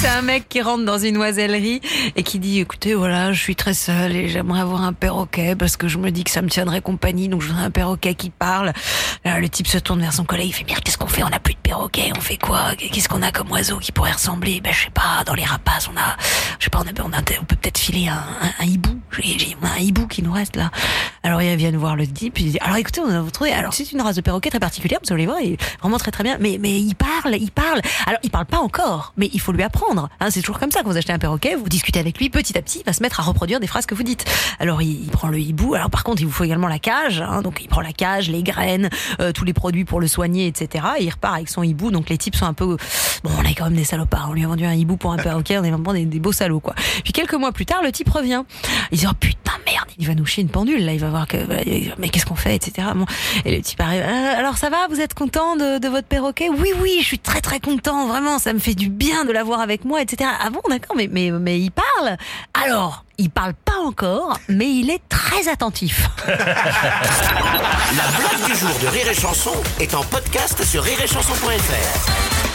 C'est un mec qui rentre dans une oisellerie et qui dit écoutez voilà je suis très seul et j'aimerais avoir un perroquet parce que je me dis que ça me tiendrait compagnie donc je voudrais un perroquet qui parle. Là, le type se tourne vers son collègue il fait mais qu'est-ce qu'on fait? On n'a plus de perroquet on fait quoi? Qu'est-ce qu'on a comme oiseau qui pourrait ressembler? Ben je sais pas dans les rapaces on a je sais pas on, a, on, a, on peut peut-être filer un, un, un hibou j'ai un hibou qui nous reste là. Alors il vient de voir le type il dit alors écoutez on a trouvé alors c'est une race de perroquet très particulière vous allez voir il est vraiment très très bien mais mais il parle il parle alors il parle pas encore mais il faut lui apprendre Hein, c'est toujours comme ça quand vous achetez un perroquet, vous discutez avec lui, petit à petit, il va se mettre à reproduire des phrases que vous dites. Alors il, il prend le hibou. Alors par contre, il vous faut également la cage. Hein, donc il prend la cage, les graines, euh, tous les produits pour le soigner, etc. Et il repart avec son hibou. Donc les types sont un peu bon, on est quand même des salopards. On lui a vendu un hibou pour un perroquet. On est vraiment des, des beaux salauds quoi. Puis quelques mois plus tard, le type revient. Il dit oh putain il va nous chier une pendule là. Il va voir que mais qu'est-ce qu'on fait, etc. Bon. Et le type arrive. Euh, alors ça va, vous êtes content de, de votre perroquet? Oui oui, je suis très très content. Vraiment, ça me fait du bien de l'avoir avec moi, etc. Ah bon, d'accord, mais, mais, mais il parle? Alors, il parle pas encore, mais il est très attentif. La blague du jour de Rire et Chanson est en podcast sur rireetchanson.fr.